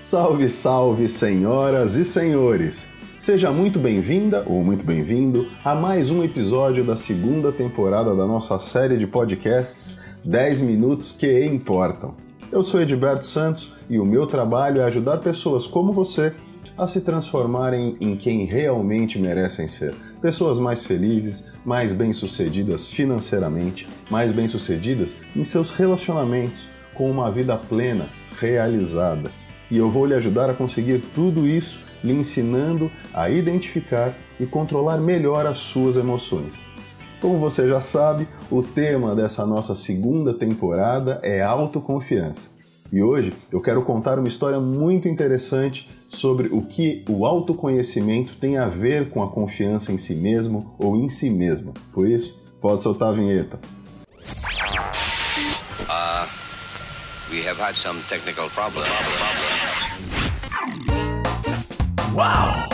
Salve, salve, senhoras e senhores! Seja muito bem-vinda ou muito bem-vindo a mais um episódio da segunda temporada da nossa série de podcasts 10 Minutos que Importam. Eu sou Edberto Santos e o meu trabalho é ajudar pessoas como você a se transformarem em quem realmente merecem ser. Pessoas mais felizes, mais bem-sucedidas financeiramente, mais bem-sucedidas em seus relacionamentos, com uma vida plena, realizada. E eu vou lhe ajudar a conseguir tudo isso, lhe ensinando a identificar e controlar melhor as suas emoções. Como você já sabe, o tema dessa nossa segunda temporada é autoconfiança. E hoje eu quero contar uma história muito interessante sobre o que o autoconhecimento tem a ver com a confiança em si mesmo ou em si mesma. Por isso, pode soltar a vinheta. Uh, we have had some technical problems. Há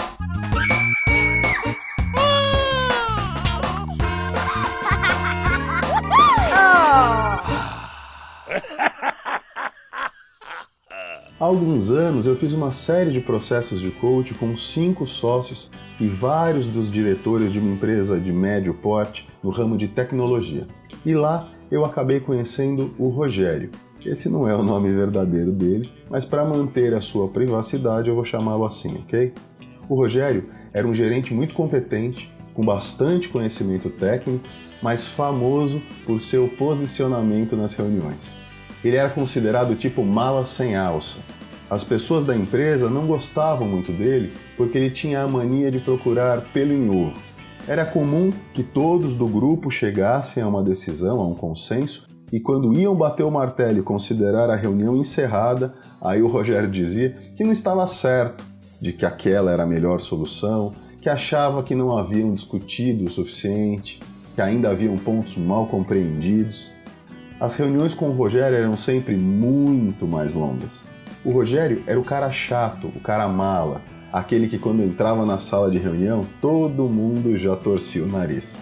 alguns anos eu fiz uma série de processos de coach com cinco sócios e vários dos diretores de uma empresa de médio porte no ramo de tecnologia. E lá eu acabei conhecendo o Rogério. Esse não é o nome verdadeiro dele, mas para manter a sua privacidade eu vou chamá-lo assim, ok? O Rogério era um gerente muito competente, com bastante conhecimento técnico, mas famoso por seu posicionamento nas reuniões. Ele era considerado tipo mala sem alça. As pessoas da empresa não gostavam muito dele porque ele tinha a mania de procurar pelo em ovo. Era comum que todos do grupo chegassem a uma decisão, a um consenso, e quando iam bater o martelo e considerar a reunião encerrada, aí o Rogério dizia que não estava certo, de que aquela era a melhor solução, que achava que não haviam discutido o suficiente, que ainda haviam pontos mal compreendidos. As reuniões com o Rogério eram sempre muito mais longas. O Rogério era o cara chato, o cara mala, aquele que quando entrava na sala de reunião, todo mundo já torcia o nariz.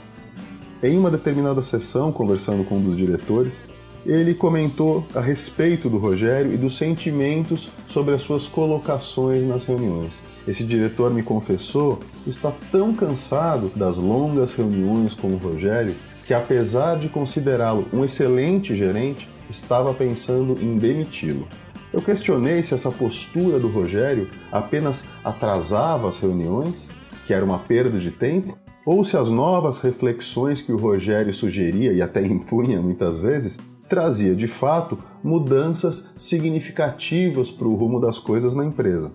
Em uma determinada sessão, conversando com um dos diretores, ele comentou a respeito do Rogério e dos sentimentos sobre as suas colocações nas reuniões. Esse diretor me confessou está tão cansado das longas reuniões com o Rogério que, apesar de considerá-lo um excelente gerente, estava pensando em demiti-lo. Eu questionei se essa postura do Rogério apenas atrasava as reuniões, que era uma perda de tempo, ou se as novas reflexões que o Rogério sugeria e até impunha muitas vezes trazia de fato mudanças significativas para o rumo das coisas na empresa.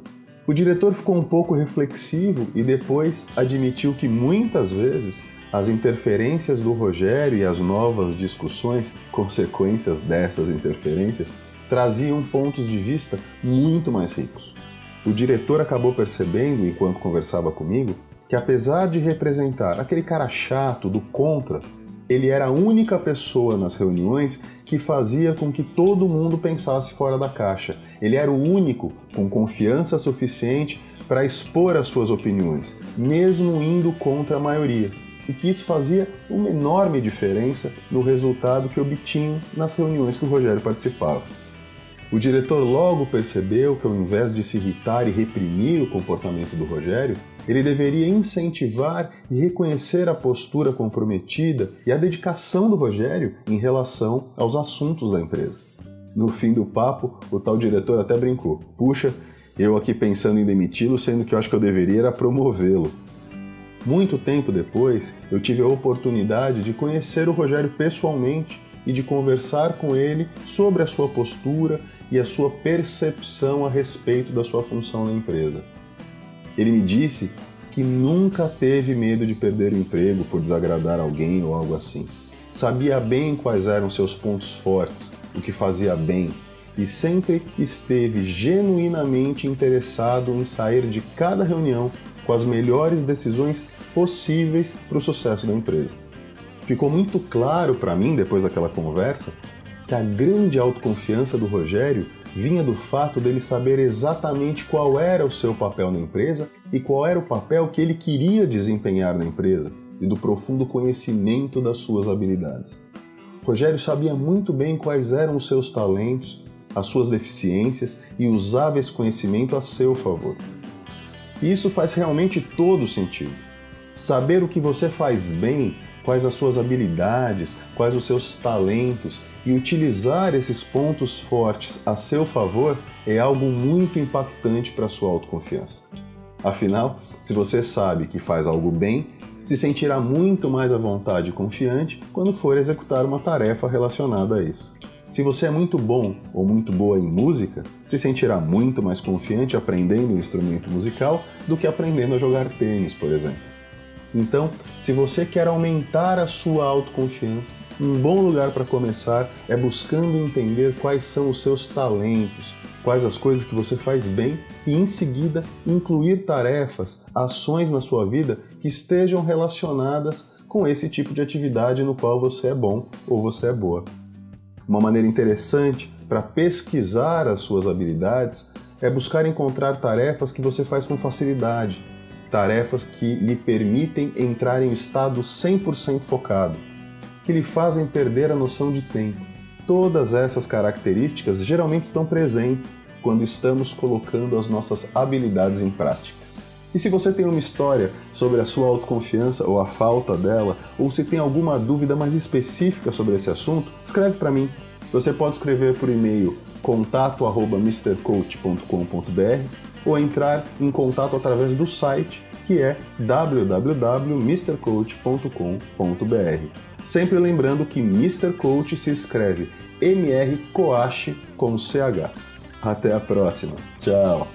O diretor ficou um pouco reflexivo e depois admitiu que muitas vezes as interferências do Rogério e as novas discussões, consequências dessas interferências, traziam pontos de vista muito mais ricos. O diretor acabou percebendo, enquanto conversava comigo, que apesar de representar aquele cara chato do contra, ele era a única pessoa nas reuniões que fazia com que todo mundo pensasse fora da caixa. Ele era o único com confiança suficiente para expor as suas opiniões, mesmo indo contra a maioria e que isso fazia uma enorme diferença no resultado que obtinham nas reuniões que o Rogério participava. O diretor logo percebeu que, ao invés de se irritar e reprimir o comportamento do Rogério, ele deveria incentivar e reconhecer a postura comprometida e a dedicação do Rogério em relação aos assuntos da empresa. No fim do papo, o tal diretor até brincou: Puxa, eu aqui pensando em demiti-lo, sendo que eu acho que eu deveria era promovê-lo. Muito tempo depois, eu tive a oportunidade de conhecer o Rogério pessoalmente e de conversar com ele sobre a sua postura e a sua percepção a respeito da sua função na empresa. Ele me disse que nunca teve medo de perder o emprego por desagradar alguém ou algo assim. Sabia bem quais eram seus pontos fortes, o que fazia bem, e sempre esteve genuinamente interessado em sair de cada reunião com as melhores decisões possíveis para o sucesso da empresa. Ficou muito claro para mim, depois daquela conversa, que a grande autoconfiança do Rogério vinha do fato dele saber exatamente qual era o seu papel na empresa e qual era o papel que ele queria desempenhar na empresa e do profundo conhecimento das suas habilidades. Rogério sabia muito bem quais eram os seus talentos as suas deficiências e usava esse conhecimento a seu favor. E isso faz realmente todo sentido. Saber o que você faz bem, quais as suas habilidades, quais os seus talentos e utilizar esses pontos fortes a seu favor é algo muito impactante para a sua autoconfiança. Afinal, se você sabe que faz algo bem, se sentirá muito mais à vontade e confiante quando for executar uma tarefa relacionada a isso. Se você é muito bom ou muito boa em música, se sentirá muito mais confiante aprendendo um instrumento musical do que aprendendo a jogar tênis, por exemplo. Então, se você quer aumentar a sua autoconfiança, um bom lugar para começar é buscando entender quais são os seus talentos, quais as coisas que você faz bem e, em seguida, incluir tarefas, ações na sua vida que estejam relacionadas com esse tipo de atividade no qual você é bom ou você é boa. Uma maneira interessante para pesquisar as suas habilidades é buscar encontrar tarefas que você faz com facilidade, tarefas que lhe permitem entrar em um estado 100% focado, que lhe fazem perder a noção de tempo Todas essas características geralmente estão presentes quando estamos colocando as nossas habilidades em prática. E se você tem uma história sobre a sua autoconfiança ou a falta dela, ou se tem alguma dúvida mais específica sobre esse assunto, escreve para mim. Você pode escrever por e-mail contato@mrcoach.com.br ou entrar em contato através do site que é www.mrcoach.com.br. Sempre lembrando que Mr. Coach se escreve MR Coach com CH. Até a próxima. Tchau.